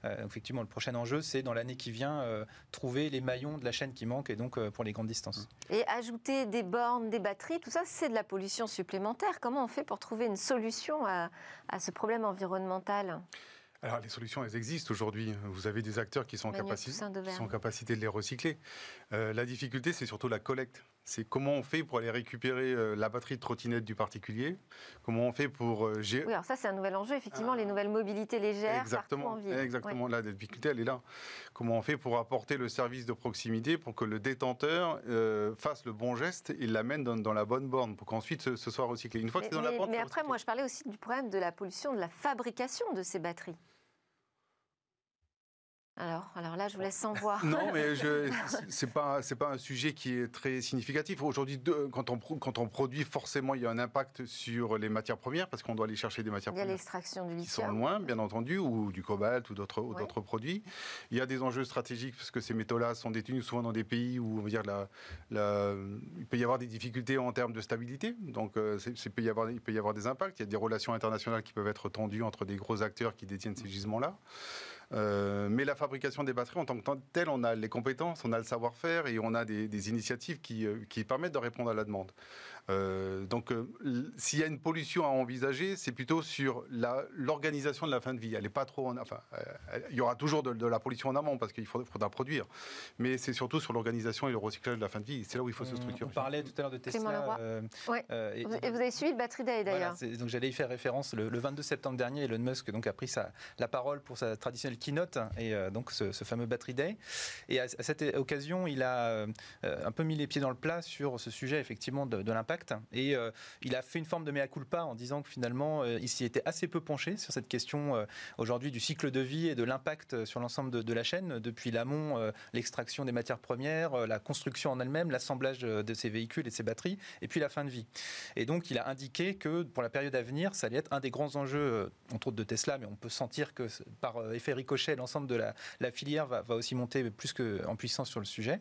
effectivement, le prochain enjeu, c'est dans l'année qui vient, trouver les maillons de la chaîne qui manquent et donc pour les grandes Et ajouter des bornes, des batteries, tout ça, c'est de la pollution supplémentaire. Comment on fait pour trouver une solution à, ce problème environnemental? Alors les solutions, elles existent aujourd'hui. Vous avez des acteurs qui sont, en, capacité de les recycler. Euh, la difficulté, c'est surtout la collecte c'est comment on fait pour aller récupérer euh, la batterie de trottinette du particulier, comment on fait pour euh, gérer... Oui, alors ça c'est un nouvel enjeu, effectivement, les nouvelles mobilités légères exactement, en ville. Exactement, la difficulté elle est là. Comment on fait pour apporter le service de proximité pour que le détenteur euh, fasse le bon geste et l'amène dans, la bonne borne pour qu'ensuite ce, soit recyclé? Une fois mais, que c'est dans la borne... Mais après, moi je parlais aussi du problème de la pollution de la fabrication de ces batteries. Alors, alors là, je vous laisse sans voir. Non, mais ce n'est pas, pas un sujet qui est très significatif. Aujourd'hui, quand on, quand on produit, forcément, il y a un impact sur les matières premières, parce qu'on doit aller chercher des matières premières l'extraction du qui sont loin, bien entendu, ou du cobalt ou d'autres produits. Il y a des enjeux stratégiques, parce que ces métaux-là sont détenus souvent dans des pays où on va dire, la, la, il peut y avoir des difficultés en termes de stabilité. Donc, euh, peut y avoir, il peut y avoir des impacts. Il y a des relations internationales qui peuvent être tendues entre des gros acteurs qui détiennent ces gisements-là. Euh, mais la fabrication des batteries, en tant que telle, on a les compétences, on a le savoir-faire et on a des, initiatives euh, qui, permettent de répondre à la demande. Euh, donc, euh, s'il y a une pollution à envisager, c'est plutôt sur l'organisation de la fin de vie. Elle est pas trop, enfin, euh, il y aura toujours de, la pollution en amont parce qu'il faudra, produire, mais c'est surtout sur l'organisation et le recyclage de la fin de vie. C'est là où il faut se structurer. On parlait tout à l'heure de Tesla. et, vous avez suivi le Battery Day d'ailleurs. donc j'allais y faire référence. Le, 22 septembre dernier, Elon Musk donc a pris sa, la parole pour sa traditionnelle keynote et donc ce, fameux Battery Day. Et à, cette occasion, il a un peu mis les pieds dans le plat sur ce sujet effectivement de, de l'impact Et il a fait une forme de mea culpa en disant que finalement, il s'y était assez peu penché sur cette question aujourd'hui du cycle de vie et de l'impact sur l'ensemble de, de, la chaîne, depuis l'amont, l'extraction des matières premières, la construction en elle-même, l'assemblage de ces véhicules et de ces batteries, et puis la fin de vie. Et donc, il a indiqué que pour la période à venir, ça allait être un des grands enjeux, entre autres de Tesla, mais on peut sentir que par effet ricochet, l'ensemble de la, la filière va, va, aussi monter plus qu'en puissance sur le sujet.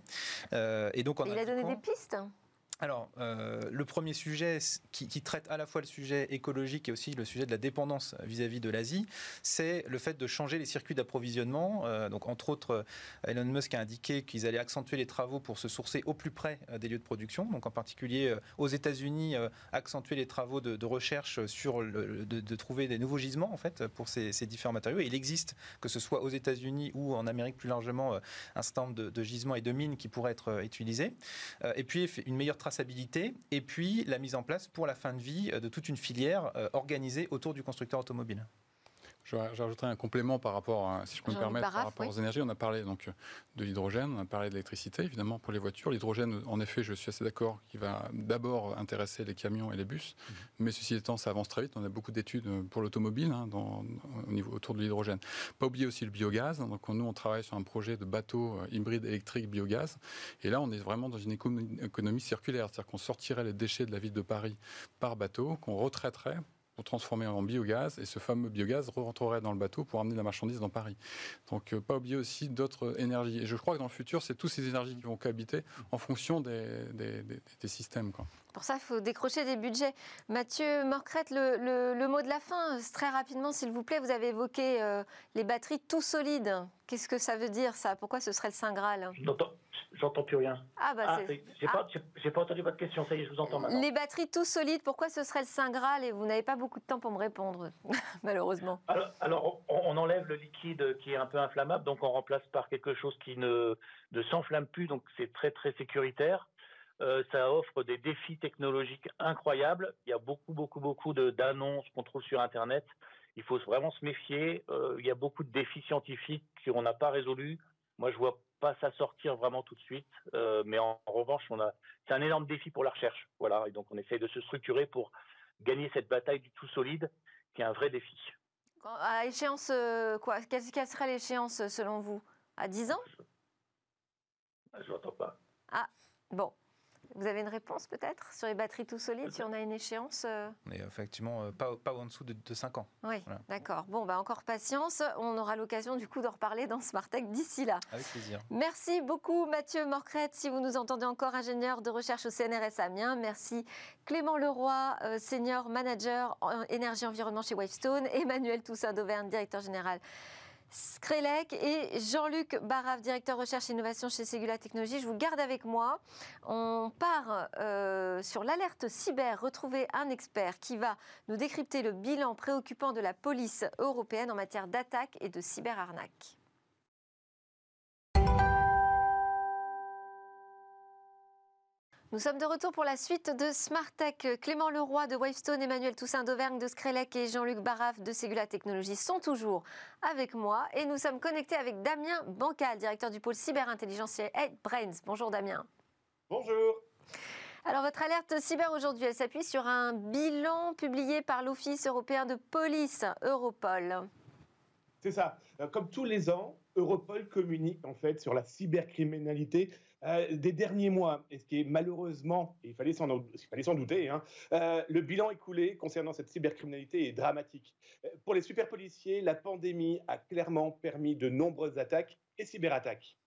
Euh, et donc, il a donné des pistes alors, euh, le premier sujet qui, traite à la fois le sujet écologique et aussi le sujet de la dépendance vis-à-vis de l'Asie, c'est le fait de changer les circuits d'approvisionnement. Euh, donc, entre autres, Elon Musk a indiqué qu'ils allaient accentuer les travaux pour se sourcer au plus près des lieux de production. Donc, en particulier aux États-Unis, accentuer les travaux de, recherche sur de, trouver des nouveaux gisements en fait pour ces, différents matériaux. Et il existe, que ce soit aux États-Unis ou en Amérique plus largement, un certain nombre de, gisements et de mines qui pourraient être utilisés. et puis, une meilleure traçabilité et puis la mise en place pour la fin de vie de toute une filière euh, organisée autour du constructeur automobile. J'ajouterais un complément par rapport, à, si je peux me permettre, par rapport aux énergies. On a parlé donc de l'hydrogène, on a parlé de l'électricité, évidemment, pour les voitures. L'hydrogène, en effet, je suis assez d'accord, qui va d'abord intéresser les camions et les bus. Mhm. Mais ceci étant, ça avance très vite. On a beaucoup d'études pour l'automobile hein, au niveau, autour de l'hydrogène. Pas oublier aussi le biogaz. Donc, nous, on travaille sur un projet de bateau euh, hybride électrique biogaz. Et là, on est vraiment dans une économie circulaire. C'est-à-dire qu'on sortirait les déchets de la ville de Paris par bateau, qu'on retraiterait pour transformer en biogaz et ce fameux biogaz rentrerait dans le bateau pour amener la marchandise dans Paris. Donc euh, pas oublier aussi d'autres énergies. Et je crois que dans le futur, c'est toutes ces énergies qui vont cohabiter en fonction des, systèmes. Pour ça, il faut décrocher des budgets. Mathieu Morcrette, le, le, mot de la fin, très rapidement, s'il vous plaît. Vous avez évoqué euh, les batteries tout solides. Qu'est-ce que ça veut dire, ça? Pourquoi ce serait le Saint Graal? J'entends plus rien. Ah, bah ah, J'ai pas, ah. pas, entendu votre question, ça y est, je vous entends maintenant. Les batteries tout solides, pourquoi ce serait le Saint Graal? Et vous n'avez pas beaucoup de temps pour me répondre, malheureusement Alors, on, enlève le liquide qui est un peu inflammable, donc on remplace par quelque chose qui ne, ne s'enflamme plus, donc c'est très très sécuritaire. Euh, ça offre des défis technologiques incroyables. Il y a beaucoup, beaucoup, beaucoup d'annonces qu'on trouve sur Internet. Il faut vraiment se méfier. Euh, il y a beaucoup de défis scientifiques qu'on n'a pas résolus. Moi, je vois pas ça sortir vraiment tout de suite. Euh, mais en, revanche, on a, c'est un énorme défi pour la recherche. Voilà. Et donc, on essaye de se structurer pour gagner cette bataille du tout solide, qui est un vrai défi. À échéance, quoi? Quelle serait l'échéance selon vous? À 10 ans? Je n'entends pas. Ah, bon. Vous avez une réponse peut-être sur les batteries tout solides, si on a une échéance euh Mais effectivement, euh, pas, pas en dessous de, 5 ans. Oui, d'accord. Bon, bah encore patience. On aura l'occasion du coup d'en reparler dans Smartech d'ici là. Avec plaisir. Merci beaucoup Mathieu Morcrette, si vous nous entendez encore, ingénieur de recherche au CNRS Amiens. Merci Clément Leroy, euh, senior manager en énergie environnement chez Wavestone. Emmanuel Toussaint d'Auvergne, directeur général Skrelec et Jean-Luc Barave, directeur recherche et innovation chez Segula Technologies. Je vous garde avec moi. On part euh, sur l'alerte cyber, retrouver un expert qui va nous décrypter le bilan préoccupant de la police européenne en matière d'attaque et de cyberarnaque. Nous sommes de retour pour la suite de Smart Tech. Clément Leroy de Wavestone, Emmanuel Toussaint d'Auvergne de Screlec et Jean-Luc Baraf de Segula Technologies sont toujours avec moi. Et nous sommes connectés avec Damien Bancal, directeur du pôle cyberintelligence chez Brains. Bonjour Damien. Bonjour. Alors votre alerte cyber aujourd'hui, elle s'appuie sur un bilan publié par l'Office européen de police, Europol. C'est ça. Euh, comme tous les ans, Europol communique en fait sur la cybercriminalité euh, des derniers mois, et ce qui est malheureusement, il fallait s'en, douter, hein, euh, le bilan écoulé concernant cette cybercriminalité est dramatique. Euh, pour les super policiers, la pandémie a clairement permis de nombreuses attaques et cyberattaques.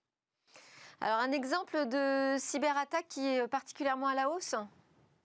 Alors un exemple de cyberattaque qui est particulièrement à la hausse?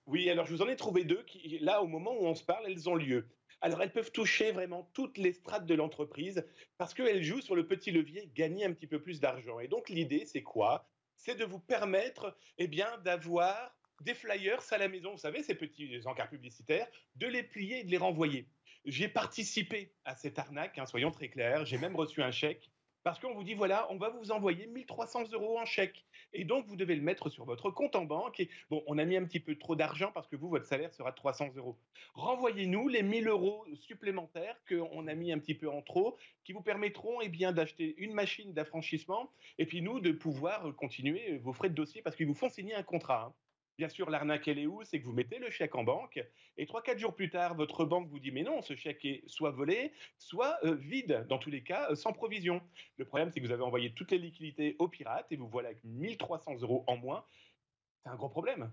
Oui, alors je vous en ai trouvé deux qui, là, au moment où on se parle, elles ont lieu. Alors, elles peuvent toucher vraiment toutes les strates de l'entreprise parce qu'elles jouent sur le petit levier gagner un petit peu plus d'argent. Et donc, l'idée, c'est quoi? C'est de vous permettre eh bien, d'avoir des flyers à la maison, vous savez, ces petits encarts publicitaires, de les plier et de les renvoyer. J'ai participé à cette arnaque, hein, soyons très clairs, j'ai même reçu un chèque parce qu'on vous dit voilà, on va vous envoyer 1300 euros en chèque. Et donc, vous devez le mettre sur votre compte en banque. Et bon, on a mis un petit peu trop d'argent parce que vous, votre salaire sera de 300 euros. Renvoyez-nous les 1000 euros supplémentaires qu'on a mis un petit peu en trop, qui vous permettront eh bien, d'acheter une machine d'affranchissement et puis nous, de pouvoir continuer vos frais de dossier parce qu'ils vous font signer un contrat. Hein. Bien sûr, l'arnaque, elle est où? C'est que vous mettez le chèque en banque et 3-4 jours plus tard, votre banque vous dit Mais non, ce chèque est soit volé, soit euh, vide, dans tous les cas, euh, sans provision. Le problème, c'est que vous avez envoyé toutes les liquidités aux pirates et vous voilà avec 1300 euros en moins. C'est un gros problème.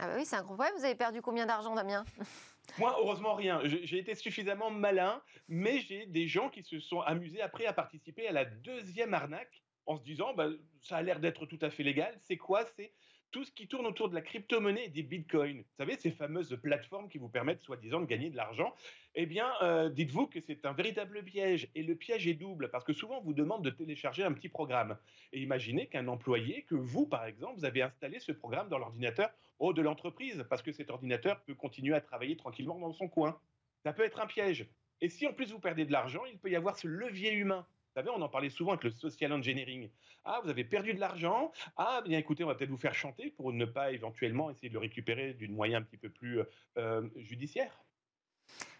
Ah bah oui, c'est un gros problème. Vous avez perdu combien d'argent, Damien? Moi, heureusement, rien. J'ai été suffisamment malin, mais j'ai des gens qui se sont amusés après à participer à la deuxième arnaque en se disant bah, ça a l'air d'être tout à fait légal. C'est quoi? C'est tout ce qui tourne autour de la crypto-monnaie et des bitcoins. Vous savez, ces fameuses plateformes qui vous permettent soi-disant de gagner de l'argent. Eh bien, euh, dites-vous que c'est un véritable piège. Et le piège est double, parce que souvent, on vous demande de télécharger un petit programme. Et imaginez qu'un employé, que vous, par exemple, vous avez installé ce programme dans l'ordinateur de l'entreprise, parce que cet ordinateur peut continuer à travailler tranquillement dans son coin. Ça peut être un piège. Et si en plus vous perdez de l'argent, il peut y avoir ce levier humain. Vous savez, on en parlait souvent avec le social engineering. Ah, vous avez perdu de l'argent. Ah, bien écoutez, on va peut-être vous faire chanter pour ne pas éventuellement essayer de le récupérer d'une moyen un petit peu plus euh, judiciaire.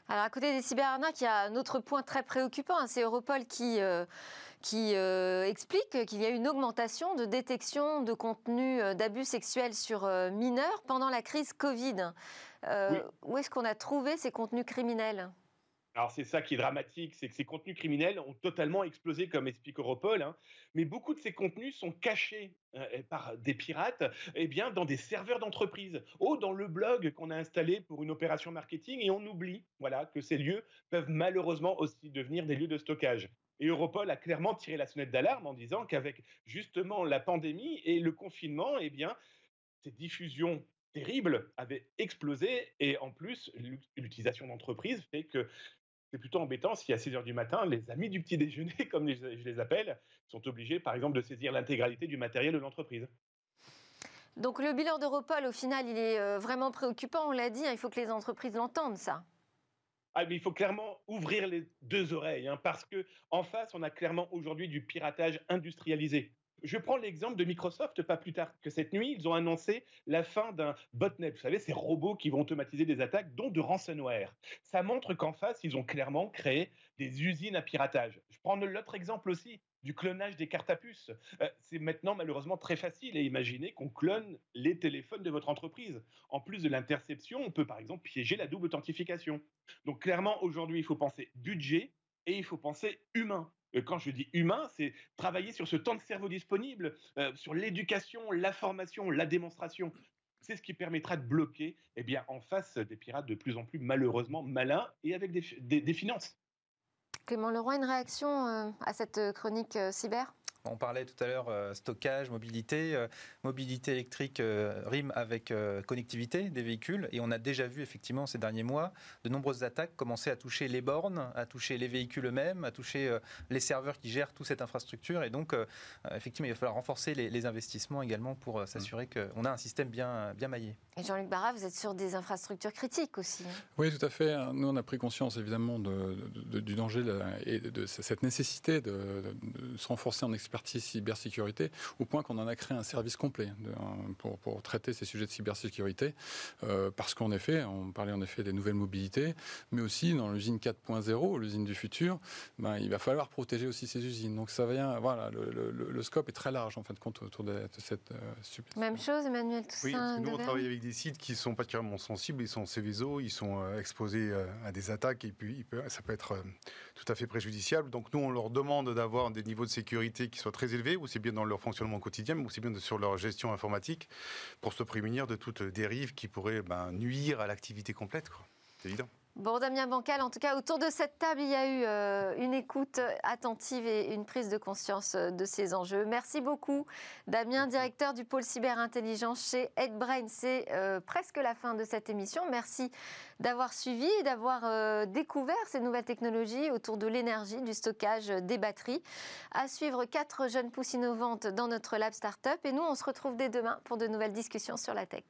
Alors, à côté des cyberarnaques, il y a un autre point très préoccupant. Hein. c'est Europol qui, euh, qui euh, explique qu'il y a une augmentation de détection de contenu d'abus sexuels sur mineurs pendant la crise Covid. Où est-ce qu'on a trouvé ces contenus criminels? Alors c'est ça qui est dramatique, c'est que ces contenus criminels ont totalement explosé, comme explique Europol, hein. mais beaucoup de ces contenus sont cachés euh, par des pirates eh bien, dans des serveurs d'entreprise, ou dans le blog qu'on a installé pour une opération marketing, et on oublie voilà, que ces lieux peuvent malheureusement aussi devenir des lieux de stockage. Et Europol a clairement tiré la sonnette d'alarme en disant qu'avec justement la pandémie et le confinement, eh bien, ces diffusions terribles avaient explosé et en plus l'utilisation d'entreprises fait que c'est plutôt embêtant si à 6 heures du matin, les amis du petit déjeuner, comme je les appelle, sont obligés, par exemple, de saisir l'intégralité du matériel de l'entreprise. Donc le bilan d'Europol, au final, il est euh, vraiment préoccupant, on l'a dit, hein, il faut que les entreprises l'entendent, ça. Ah, mais il faut clairement ouvrir les deux oreilles, hein, parce que en face, on a clairement aujourd'hui du piratage industrialisé. Je prends l'exemple de Microsoft, pas plus tard que cette nuit, ils ont annoncé la fin d'un botnet, vous savez, ces robots qui vont automatiser des attaques, dont de ransomware. Ça montre qu'en face, ils ont clairement créé des usines à piratage. Je prends l'autre exemple aussi, du clonage des cartes à puces. Euh, c'est maintenant malheureusement très facile à imaginer qu'on clone les téléphones de votre entreprise. En plus de l'interception, on peut par exemple piéger la double authentification. Donc clairement, aujourd'hui, il faut penser budget et il faut penser humain. Euh, quand je dis humain, c'est travailler sur ce temps de cerveau disponible, euh, sur l'éducation, la formation, la démonstration. C'est ce qui permettra de bloquer eh bien, en face des pirates de plus en plus malheureusement malins et avec des, finances. Clément Leroy, une réaction euh, à cette chronique cyber? On parlait tout à l'heure euh, stockage, mobilité. Euh, mobilité électrique euh, rime avec connectivité des véhicules. Et on a déjà vu effectivement ces derniers mois de nombreuses attaques commencer à toucher les bornes, à toucher les véhicules eux-mêmes, à toucher les serveurs qui gèrent toute cette infrastructure. Et donc, effectivement, il va falloir renforcer les, investissements également pour s'assurer qu'on a un système bien, bien maillé. Et Jean-Luc Barra, vous êtes sur des infrastructures critiques aussi. Hein. Oui, tout à fait. Nous, on a pris conscience évidemment du danger et de cette nécessité de, se renforcer en expertise cybersécurité, au point qu'on en a créé un service complet pour, pour, traiter ces sujets de cybersécurité. Euh, parce qu'en effet, on parlait en effet des nouvelles mobilités, mais aussi dans l'usine 4.0, l'usine du futur, ben, il va falloir protéger aussi ces usines. Donc ça vient, voilà, le, scope est très large en fin de compte autour de, cette euh, super. Même chose, Emmanuel Toussaint. Oui, parce que nous on travaille avec des sites qui sont particulièrement sensibles, ils sont Céveso, ils sont euh, exposés à des attaques et puis ça peut être tout à fait préjudiciable. Donc nous on leur demande d'avoir des niveaux de sécurité qui soient très élevés aussi bien dans leur fonctionnement quotidien, mais aussi bien sur leur gestion informatique, pour se prémunir de toute dérive qui pourrait ben, nuire à l'activité complète. C'est évident. Bon, Damien Bancal, en tout cas, autour de cette table, il y a eu euh, une écoute attentive et une prise de conscience euh, de ces enjeux. Merci beaucoup, Damien, directeur du pôle cyberintelligence chez HeadBrain. C'est euh, presque la fin de cette émission. Merci d'avoir suivi et d'avoir découvert ces nouvelles technologies autour de l'énergie, du stockage des batteries. À suivre, quatre jeunes pousses innovantes dans notre lab startup. Et nous, on se retrouve dès demain pour de nouvelles discussions sur la tech.